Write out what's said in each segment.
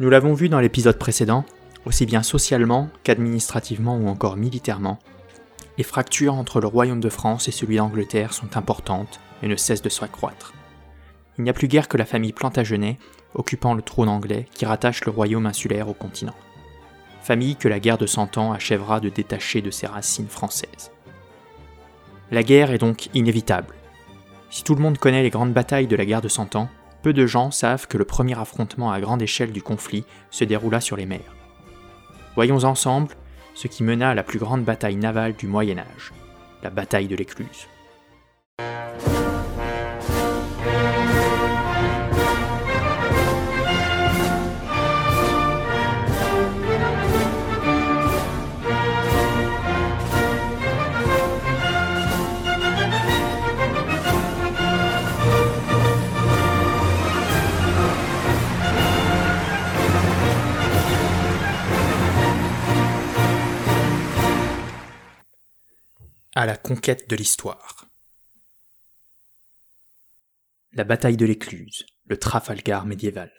Nous l'avons vu dans l'épisode précédent, aussi bien socialement qu'administrativement ou encore militairement, les fractures entre le royaume de France et celui d'Angleterre sont importantes et ne cessent de s'accroître. Il n'y a plus guère que la famille Plantagenet, occupant le trône anglais, qui rattache le royaume insulaire au continent. Famille que la guerre de Cent Ans achèvera de détacher de ses racines françaises. La guerre est donc inévitable. Si tout le monde connaît les grandes batailles de la guerre de Cent Ans, peu de gens savent que le premier affrontement à grande échelle du conflit se déroula sur les mers. Voyons ensemble ce qui mena à la plus grande bataille navale du Moyen Âge, la bataille de l'Écluse. La conquête de l'histoire. La bataille de l'Écluse, le Trafalgar médiéval.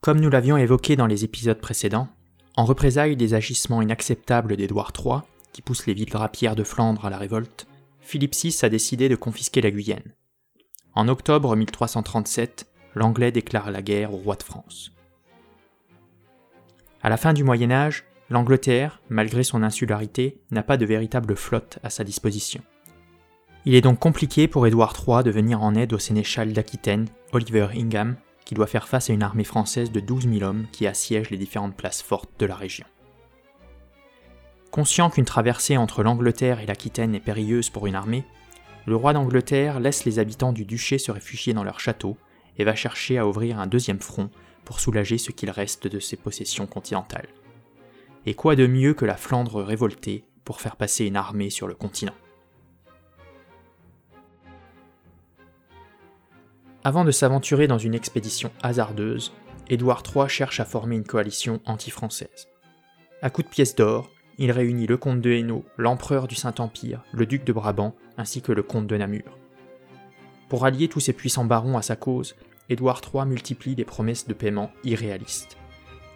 Comme nous l'avions évoqué dans les épisodes précédents, en représailles des agissements inacceptables d'Édouard III, qui pousse les villes drapières de Flandre à la révolte, Philippe VI a décidé de confisquer la Guyenne. En octobre 1337, l'Anglais déclare la guerre au roi de France. À la fin du Moyen Âge, l'Angleterre, malgré son insularité, n'a pas de véritable flotte à sa disposition. Il est donc compliqué pour Édouard III de venir en aide au sénéchal d'Aquitaine, Oliver Ingham, qui doit faire face à une armée française de 12 000 hommes qui assiègent les différentes places fortes de la région. Conscient qu'une traversée entre l'Angleterre et l'Aquitaine est périlleuse pour une armée, le roi d'Angleterre laisse les habitants du duché se réfugier dans leur château et va chercher à ouvrir un deuxième front pour soulager ce qu'il reste de ses possessions continentales. Et quoi de mieux que la Flandre révoltée pour faire passer une armée sur le continent Avant de s'aventurer dans une expédition hasardeuse, Édouard III cherche à former une coalition anti-française. À coups de pièces d'or, il réunit le comte de Hainaut, l'empereur du Saint-Empire, le duc de Brabant, ainsi que le comte de Namur. Pour allier tous ces puissants barons à sa cause, Édouard III multiplie les promesses de paiement irréalistes.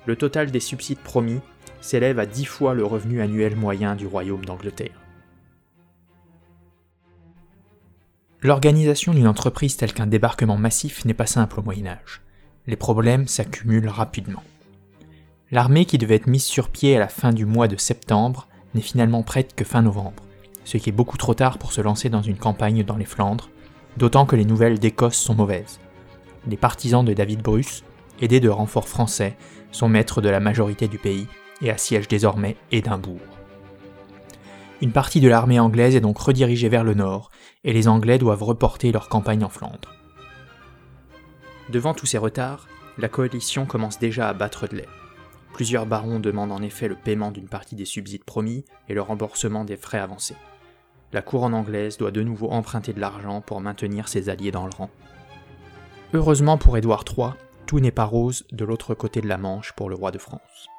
Le total des subsides promis s'élève à dix fois le revenu annuel moyen du royaume d'Angleterre. L'organisation d'une entreprise telle qu'un débarquement massif n'est pas simple au Moyen Âge. Les problèmes s'accumulent rapidement. L'armée qui devait être mise sur pied à la fin du mois de septembre n'est finalement prête que fin novembre, ce qui est beaucoup trop tard pour se lancer dans une campagne dans les Flandres, d'autant que les nouvelles d'Écosse sont mauvaises. Les partisans de David Bruce, aidés de renforts français, sont maîtres de la majorité du pays et assiègent désormais Édimbourg. Une partie de l'armée anglaise est donc redirigée vers le nord, et les Anglais doivent reporter leur campagne en Flandre. Devant tous ces retards, la coalition commence déjà à battre de l'aile. Plusieurs barons demandent en effet le paiement d'une partie des subsides promis et le remboursement des frais avancés. La couronne anglaise doit de nouveau emprunter de l'argent pour maintenir ses alliés dans le rang. Heureusement pour Édouard III, tout n'est pas rose de l'autre côté de la Manche pour le roi de France.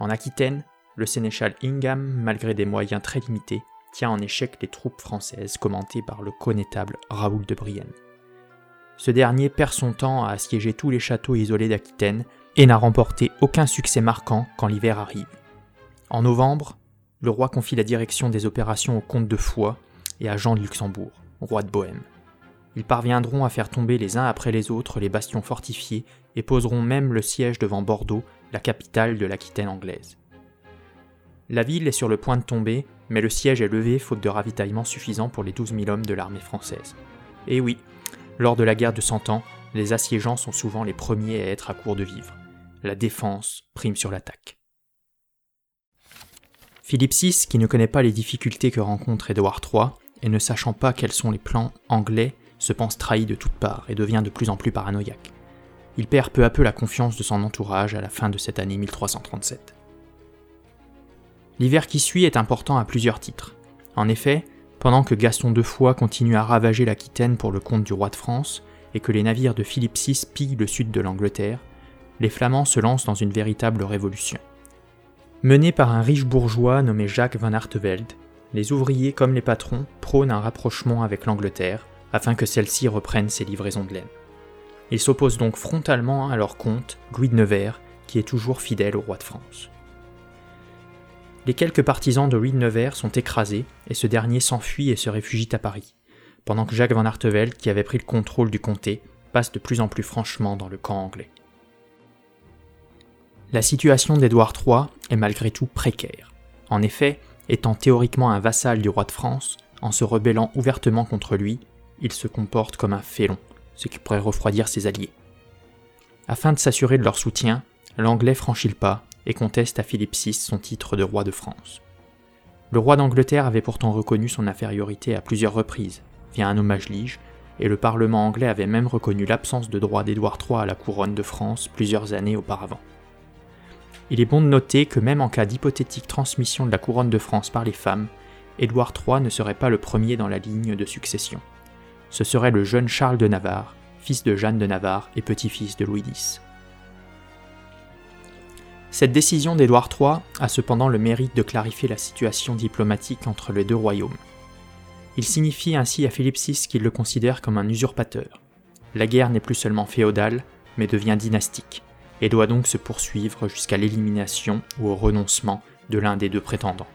En Aquitaine, le sénéchal Ingham, malgré des moyens très limités, tient en échec les troupes françaises commentées par le connétable Raoul de Brienne. Ce dernier perd son temps à assiéger tous les châteaux isolés d'Aquitaine et n'a remporté aucun succès marquant quand l'hiver arrive. En novembre, le roi confie la direction des opérations au comte de Foix et à Jean de Luxembourg, roi de Bohême. Ils parviendront à faire tomber les uns après les autres les bastions fortifiés et poseront même le siège devant Bordeaux la capitale de l'Aquitaine anglaise. La ville est sur le point de tomber, mais le siège est levé faute de ravitaillement suffisant pour les 12 000 hommes de l'armée française. Et oui, lors de la guerre de Cent Ans, les assiégeants sont souvent les premiers à être à court de vivres. La défense prime sur l'attaque. Philippe VI, qui ne connaît pas les difficultés que rencontre Édouard III, et ne sachant pas quels sont les plans anglais, se pense trahi de toutes parts et devient de plus en plus paranoïaque il perd peu à peu la confiance de son entourage à la fin de cette année 1337. L'hiver qui suit est important à plusieurs titres. En effet, pendant que Gaston de Foix continue à ravager l'Aquitaine pour le compte du roi de France et que les navires de Philippe VI pillent le sud de l'Angleterre, les Flamands se lancent dans une véritable révolution. Menés par un riche bourgeois nommé Jacques van Artevelde, les ouvriers comme les patrons prônent un rapprochement avec l'Angleterre afin que celle-ci reprenne ses livraisons de laine. Il s'oppose donc frontalement à leur comte, Louis de Nevers, qui est toujours fidèle au roi de France. Les quelques partisans de Louis de Nevers sont écrasés et ce dernier s'enfuit et se réfugie à Paris, pendant que Jacques van Artevelde, qui avait pris le contrôle du comté, passe de plus en plus franchement dans le camp anglais. La situation d'Édouard III est malgré tout précaire. En effet, étant théoriquement un vassal du roi de France, en se rebellant ouvertement contre lui, il se comporte comme un félon, ce qui pourrait refroidir ses alliés. Afin de s'assurer de leur soutien, l'Anglais franchit le pas et conteste à Philippe VI son titre de roi de France. Le roi d'Angleterre avait pourtant reconnu son infériorité à plusieurs reprises, via un hommage lige, et le Parlement anglais avait même reconnu l'absence de droit d'Édouard III à la couronne de France plusieurs années auparavant. Il est bon de noter que même en cas d'hypothétique transmission de la couronne de France par les femmes, Édouard III ne serait pas le premier dans la ligne de succession. Ce serait le jeune Charles de Navarre, fils de Jeanne de Navarre et petit-fils de Louis X. Cette décision d'Édouard III a cependant le mérite de clarifier la situation diplomatique entre les deux royaumes. Il signifie ainsi à Philippe VI qu'il le considère comme un usurpateur. La guerre n'est plus seulement féodale, mais devient dynastique, et doit donc se poursuivre jusqu'à l'élimination ou au renoncement de l'un des deux prétendants.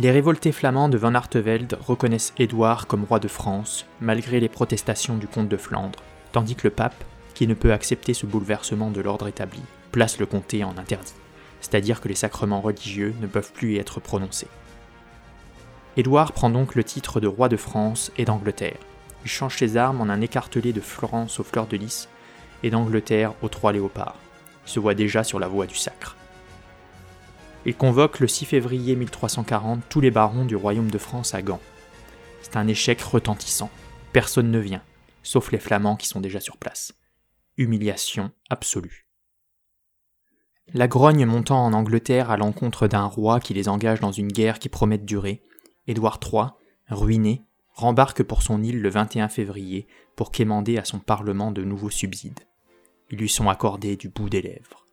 Les révoltés flamands de Van Artevelde reconnaissent Édouard comme roi de France, malgré les protestations du comte de Flandre, tandis que le pape, qui ne peut accepter ce bouleversement de l'ordre établi, place le comté en interdit, c'est-à-dire que les sacrements religieux ne peuvent plus y être prononcés. Édouard prend donc le titre de roi de France et d'Angleterre. Il change ses armes en un écartelé de Florence aux fleurs de lys et d'Angleterre aux trois léopards. Il se voit déjà sur la voie du sacre. Il convoque le 6 février 1340 tous les barons du royaume de France à Gand. C'est un échec retentissant. Personne ne vient, sauf les Flamands qui sont déjà sur place humiliation absolue. La grogne montant en Angleterre à l'encontre d'un roi qui les engage dans une guerre qui promet de durer, Édouard III, ruiné, rembarque pour son île le 21 février pour quémander à son parlement de nouveaux subsides. Ils lui sont accordés du bout des lèvres.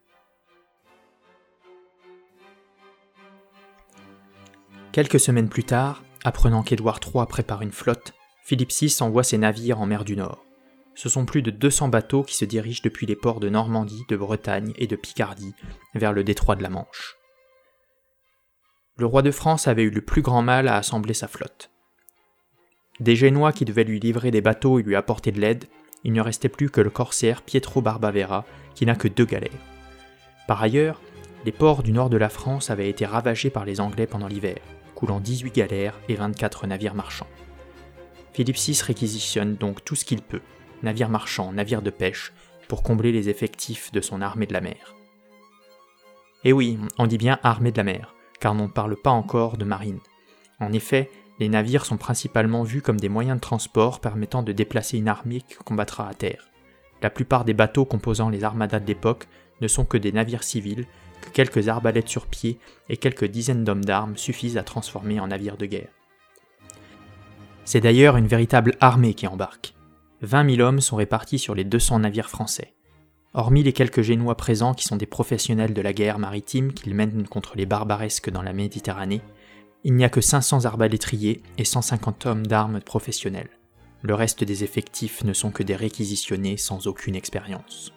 Quelques semaines plus tard, apprenant qu'Édouard III prépare une flotte, Philippe VI envoie ses navires en mer du Nord ce sont plus de 200 bateaux qui se dirigent depuis les ports de Normandie, de Bretagne et de Picardie vers le détroit de la Manche. Le roi de France avait eu le plus grand mal à assembler sa flotte. Des Génois qui devaient lui livrer des bateaux et lui apporter de l'aide, il ne restait plus que le corsaire Pietro Barbavera qui n'a que deux galères. Par ailleurs, les ports du nord de la France avaient été ravagés par les Anglais pendant l'hiver, coulant 18 galères et 24 navires marchands. Philippe VI réquisitionne donc tout ce qu'il peut, navires marchands, navires de pêche, pour combler les effectifs de son armée de la mer. Et oui, on dit bien armée de la mer, car on ne parle pas encore de marine. En effet, les navires sont principalement vus comme des moyens de transport permettant de déplacer une armée qui combattra à terre. La plupart des bateaux composant les armadas de l'époque ne sont que des navires civils, quelques arbalètes sur pied et quelques dizaines d'hommes d'armes suffisent à transformer en navires de guerre. C'est d'ailleurs une véritable armée qui embarque. 20 000 hommes sont répartis sur les 200 navires français. Hormis les quelques Génois présents qui sont des professionnels de la guerre maritime qu'ils mènent contre les barbaresques dans la Méditerranée, il n'y a que 500 arbalétriers et 150 hommes d'armes professionnels. Le reste des effectifs ne sont que des réquisitionnés sans aucune expérience.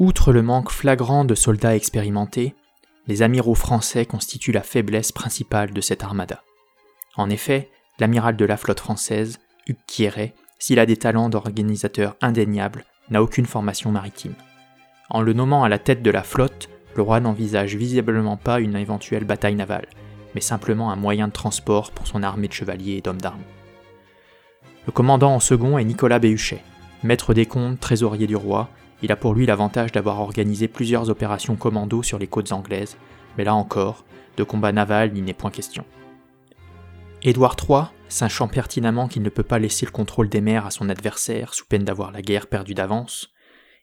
Outre le manque flagrant de soldats expérimentés, les amiraux français constituent la faiblesse principale de cette armada. En effet, l'amiral de la flotte française, Hugues Quiéret, s'il a des talents d'organisateur indéniables, n'a aucune formation maritime. En le nommant à la tête de la flotte, le roi n'envisage visiblement pas une éventuelle bataille navale, mais simplement un moyen de transport pour son armée de chevaliers et d'hommes d'armes. Le commandant en second est Nicolas Béhuchet, maître des comptes, trésorier du roi, il a pour lui l'avantage d'avoir organisé plusieurs opérations commando sur les côtes anglaises, mais là encore, de combat naval il n'est point question. Édouard III, sachant pertinemment qu'il ne peut pas laisser le contrôle des mers à son adversaire sous peine d'avoir la guerre perdue d'avance,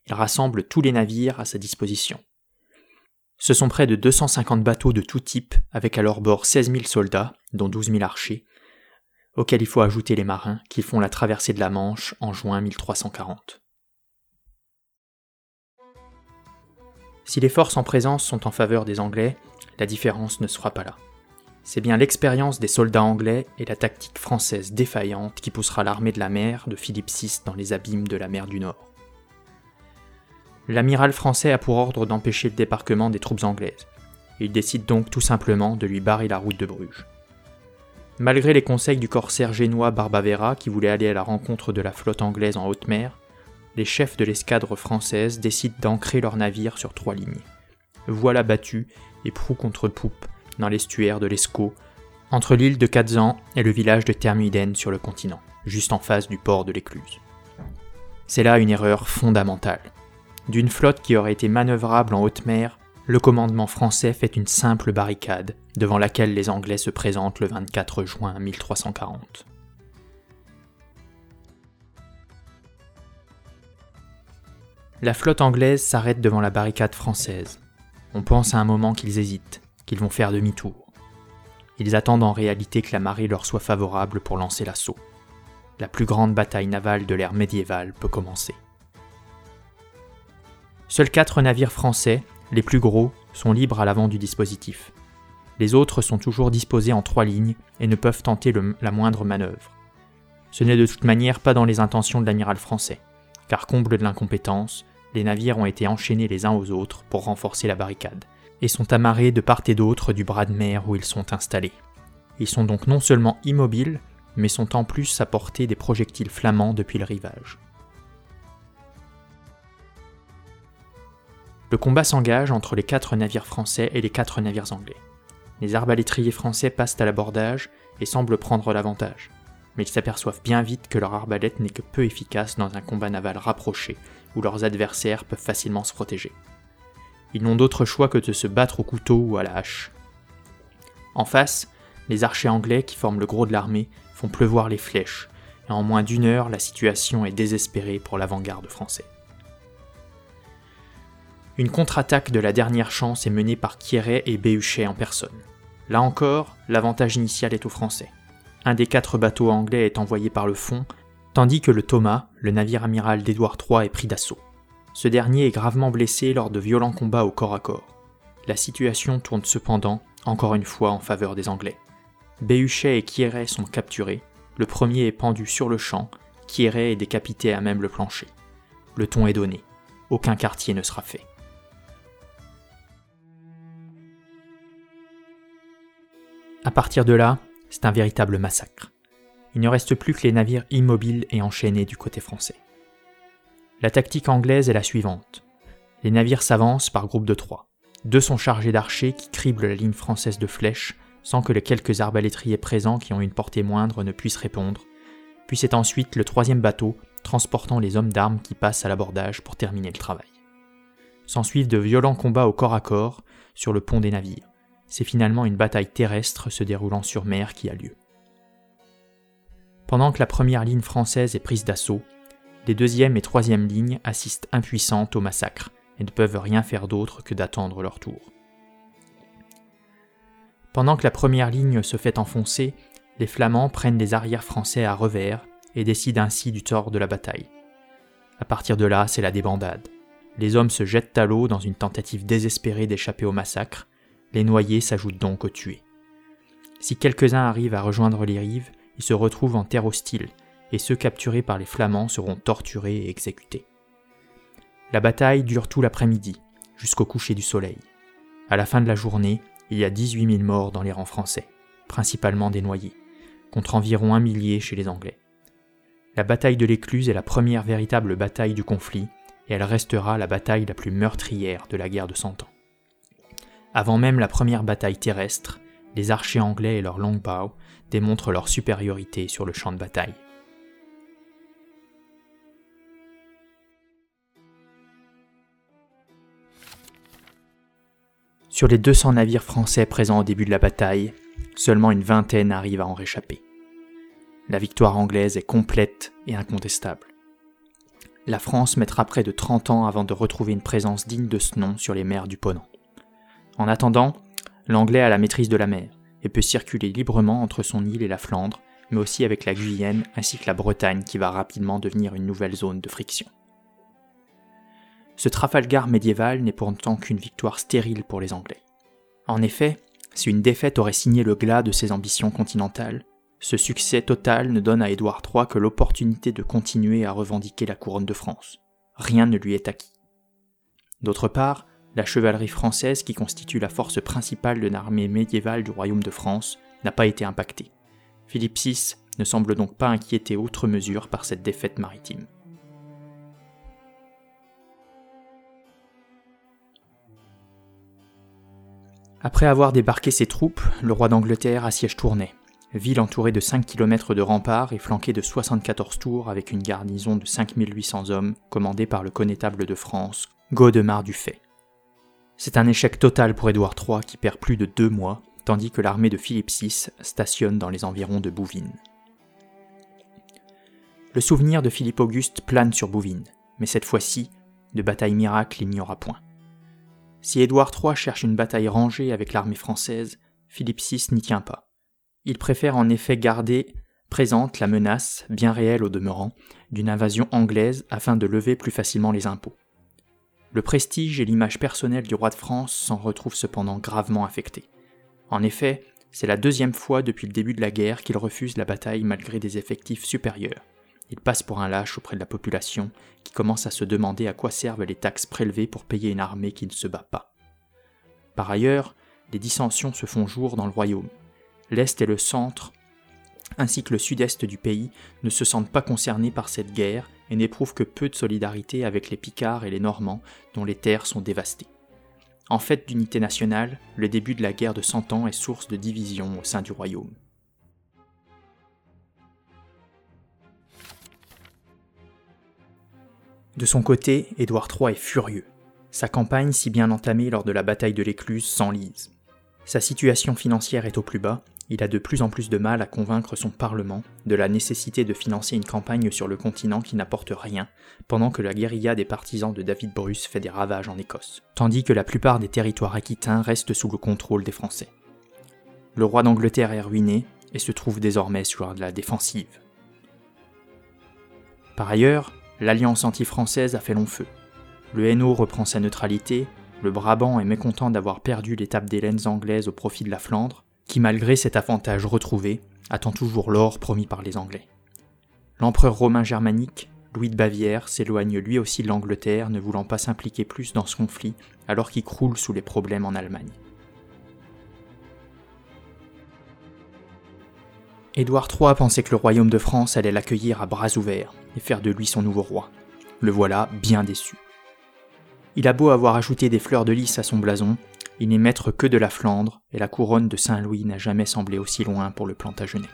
il rassemble tous les navires à sa disposition. Ce sont près de 250 bateaux de tout type, avec à leur bord 16 000 soldats, dont 12 000 archers, auxquels il faut ajouter les marins qui font la traversée de la Manche en juin 1340. Si les forces en présence sont en faveur des Anglais, la différence ne se fera pas là. C'est bien l'expérience des soldats anglais et la tactique française défaillante qui poussera l'armée de la mer de Philippe VI dans les abîmes de la mer du Nord. L'amiral français a pour ordre d'empêcher le débarquement des troupes anglaises. Il décide donc tout simplement de lui barrer la route de Bruges. Malgré les conseils du corsaire génois Barbavera qui voulait aller à la rencontre de la flotte anglaise en haute mer, les chefs de l'escadre française décident d'ancrer leurs navires sur trois lignes. Voilà battu et proue contre poupe dans l'estuaire de l'Escaut, entre l'île de Kazan et le village de Thermiden sur le continent, juste en face du port de l'Écluse. C'est là une erreur fondamentale. D'une flotte qui aurait été manœuvrable en haute mer, le commandement français fait une simple barricade, devant laquelle les Anglais se présentent le 24 juin 1340. La flotte anglaise s'arrête devant la barricade française. On pense à un moment qu'ils hésitent, qu'ils vont faire demi-tour. Ils attendent en réalité que la marée leur soit favorable pour lancer l'assaut. La plus grande bataille navale de l'ère médiévale peut commencer. Seuls quatre navires français, les plus gros, sont libres à l'avant du dispositif. Les autres sont toujours disposés en trois lignes et ne peuvent tenter la moindre manœuvre. Ce n'est de toute manière pas dans les intentions de l'amiral français car comble de l'incompétence, les navires ont été enchaînés les uns aux autres pour renforcer la barricade, et sont amarrés de part et d'autre du bras de mer où ils sont installés. Ils sont donc non seulement immobiles, mais sont en plus à portée des projectiles flamands depuis le rivage. Le combat s'engage entre les quatre navires français et les quatre navires anglais. Les arbalétriers français passent à l'abordage et semblent prendre l'avantage mais ils s'aperçoivent bien vite que leur arbalète n'est que peu efficace dans un combat naval rapproché, leurs adversaires peuvent facilement se protéger. Ils n'ont d'autre choix que de se battre au couteau ou à la hache. En face, les archers anglais qui forment le gros de l'armée font pleuvoir les flèches, et en moins d'une heure, la situation est désespérée pour l'avant-garde français. Une contre-attaque de la dernière chance est menée par Quéret et Béhuchet en personne. Là encore, l'avantage initial est aux Français un des quatre bateaux anglais est envoyé par le fond, tandis que le Thomas, le navire amiral d'Édouard III, est pris d'assaut. Ce dernier est gravement blessé lors de violents combats au corps à corps. La situation tourne cependant, encore une fois, en faveur des Anglais. Béhuchet et Quieret sont capturés, le premier est pendu sur le champ, Quieret est décapité à même le plancher. Le ton est donné, aucun quartier ne sera fait. À partir de là, c'est un véritable massacre. Il ne reste plus que les navires immobiles et enchaînés du côté français. La tactique anglaise est la suivante. Les navires s'avancent par groupe de trois. Deux sont chargés d'archers qui criblent la ligne française de flèches sans que les quelques arbalétriers présents qui ont une portée moindre ne puissent répondre. Puis c'est ensuite le troisième bateau transportant les hommes d'armes qui passent à l'abordage pour terminer le travail. S'ensuivent de violents combats au corps à corps sur le pont des navires c'est finalement une bataille terrestre se déroulant sur mer qui a lieu. Pendant que la première ligne française est prise d'assaut, les deuxième et troisième lignes assistent impuissantes au massacre et ne peuvent rien faire d'autre que d'attendre leur tour. Pendant que la première ligne se fait enfoncer, les Flamands prennent les arrières français à revers et décident ainsi du tort de la bataille. À partir de là, c'est la débandade. Les hommes se jettent à l'eau dans une tentative désespérée d'échapper au massacre, les noyés s'ajoutent donc aux tués. Si quelques-uns arrivent à rejoindre les rives, ils se retrouvent en terre hostile, et ceux capturés par les Flamands seront torturés et exécutés. La bataille dure tout l'après-midi, jusqu'au coucher du soleil. À la fin de la journée, il y a 18 000 morts dans les rangs français, principalement des noyés, contre environ un millier chez les Anglais. La bataille de l'Écluse est la première véritable bataille du conflit, et elle restera la bataille la plus meurtrière de la guerre de Cent Ans. Avant même la première bataille terrestre, les archers anglais et leurs longbows démontrent leur supériorité sur le champ de bataille. Sur les 200 navires français présents au début de la bataille, seulement une vingtaine arrivent à en réchapper. La victoire anglaise est complète et incontestable. La France mettra près de 30 ans avant de retrouver une présence digne de ce nom sur les mers du Ponant. En attendant, l'anglais a la maîtrise de la mer peut circuler librement entre son île et la Flandre, mais aussi avec la Guyenne ainsi que la Bretagne qui va rapidement devenir une nouvelle zone de friction. ce Trafalgar médiéval n'est pourtant qu'une victoire stérile pour les Anglais. En effet, si une défaite aurait signé le glas de ses ambitions continentales, ce succès total ne donne à Édouard III que l'opportunité de continuer à revendiquer la couronne de France. Rien ne lui est acquis. D'autre part, la chevalerie française, qui constitue la force principale de l'armée médiévale du royaume de France, n'a pas été impactée. Philippe VI ne semble donc pas inquiété outre mesure par cette défaite maritime. Après avoir débarqué ses troupes, le roi d'Angleterre assiège Tournai, ville entourée de 5 km de remparts et flanquée de 74 tours avec une garnison de 5800 hommes commandée par le connétable de France, Gaudemar du Fay. C'est un échec total pour Édouard III qui perd plus de deux mois, tandis que l'armée de Philippe VI stationne dans les environs de Bouvines. Le souvenir de Philippe Auguste plane sur Bouvines, mais cette fois-ci, de bataille miracle il n'y aura point. Si Édouard III cherche une bataille rangée avec l'armée française, Philippe VI n'y tient pas. Il préfère en effet garder présente la menace, bien réelle au demeurant, d'une invasion anglaise afin de lever plus facilement les impôts. Le prestige et l'image personnelle du roi de France s'en retrouvent cependant gravement affectés. En effet, c'est la deuxième fois depuis le début de la guerre qu'il refuse la bataille malgré des effectifs supérieurs. Il passe pour un lâche auprès de la population qui commence à se demander à quoi servent les taxes prélevées pour payer une armée qui ne se bat pas. Par ailleurs, des dissensions se font jour dans le royaume. L'Est et le centre, ainsi que le sud-est du pays, ne se sentent pas concernés par cette guerre et n'éprouvent que peu de solidarité avec les Picards et les Normands dont les terres sont dévastées. En fait d'unité nationale, le début de la guerre de Cent Ans est source de division au sein du royaume. De son côté, Édouard III est furieux. Sa campagne, si bien entamée lors de la bataille de l'Écluse, s'enlise. Sa situation financière est au plus bas, il a de plus en plus de mal à convaincre son Parlement de la nécessité de financer une campagne sur le continent qui n'apporte rien, pendant que la guérilla des partisans de David Bruce fait des ravages en Écosse, tandis que la plupart des territoires aquitains restent sous le contrôle des Français. Le roi d'Angleterre est ruiné et se trouve désormais sur la défensive. Par ailleurs, l'alliance anti-française a fait long feu. Le Hainaut reprend sa neutralité, le Brabant est mécontent d'avoir perdu l'étape des laines anglaises au profit de la Flandre, qui malgré cet avantage retrouvé, attend toujours l'or promis par les Anglais. L'empereur romain germanique, Louis de Bavière, s'éloigne lui aussi de l'Angleterre, ne voulant pas s'impliquer plus dans ce conflit, alors qu'il croule sous les problèmes en Allemagne. Édouard III pensait que le royaume de France allait l'accueillir à bras ouverts et faire de lui son nouveau roi. Le voilà bien déçu. Il a beau avoir ajouté des fleurs de lys à son blason, il n'est maître que de la Flandre, et la couronne de Saint-Louis n'a jamais semblé aussi loin pour le Plantagenet.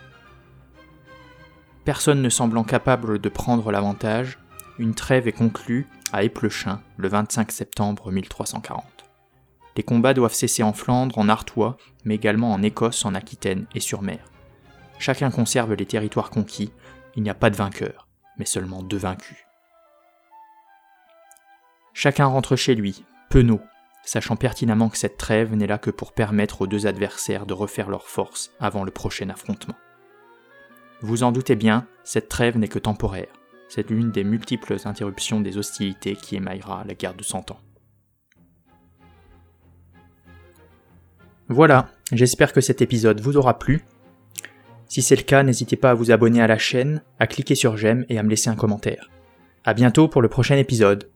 Personne ne semblant capable de prendre l'avantage, une trêve est conclue à Éplechin le 25 septembre 1340. Les combats doivent cesser en Flandre, en Artois, mais également en Écosse, en Aquitaine et sur mer. Chacun conserve les territoires conquis, il n'y a pas de vainqueur, mais seulement deux vaincus. Chacun rentre chez lui, penaud, sachant pertinemment que cette trêve n'est là que pour permettre aux deux adversaires de refaire leurs forces avant le prochain affrontement. Vous en doutez bien, cette trêve n'est que temporaire. C'est l'une des multiples interruptions des hostilités qui émaillera la guerre de Cent Ans. Voilà, j'espère que cet épisode vous aura plu. Si c'est le cas, n'hésitez pas à vous abonner à la chaîne, à cliquer sur j'aime et à me laisser un commentaire. A bientôt pour le prochain épisode.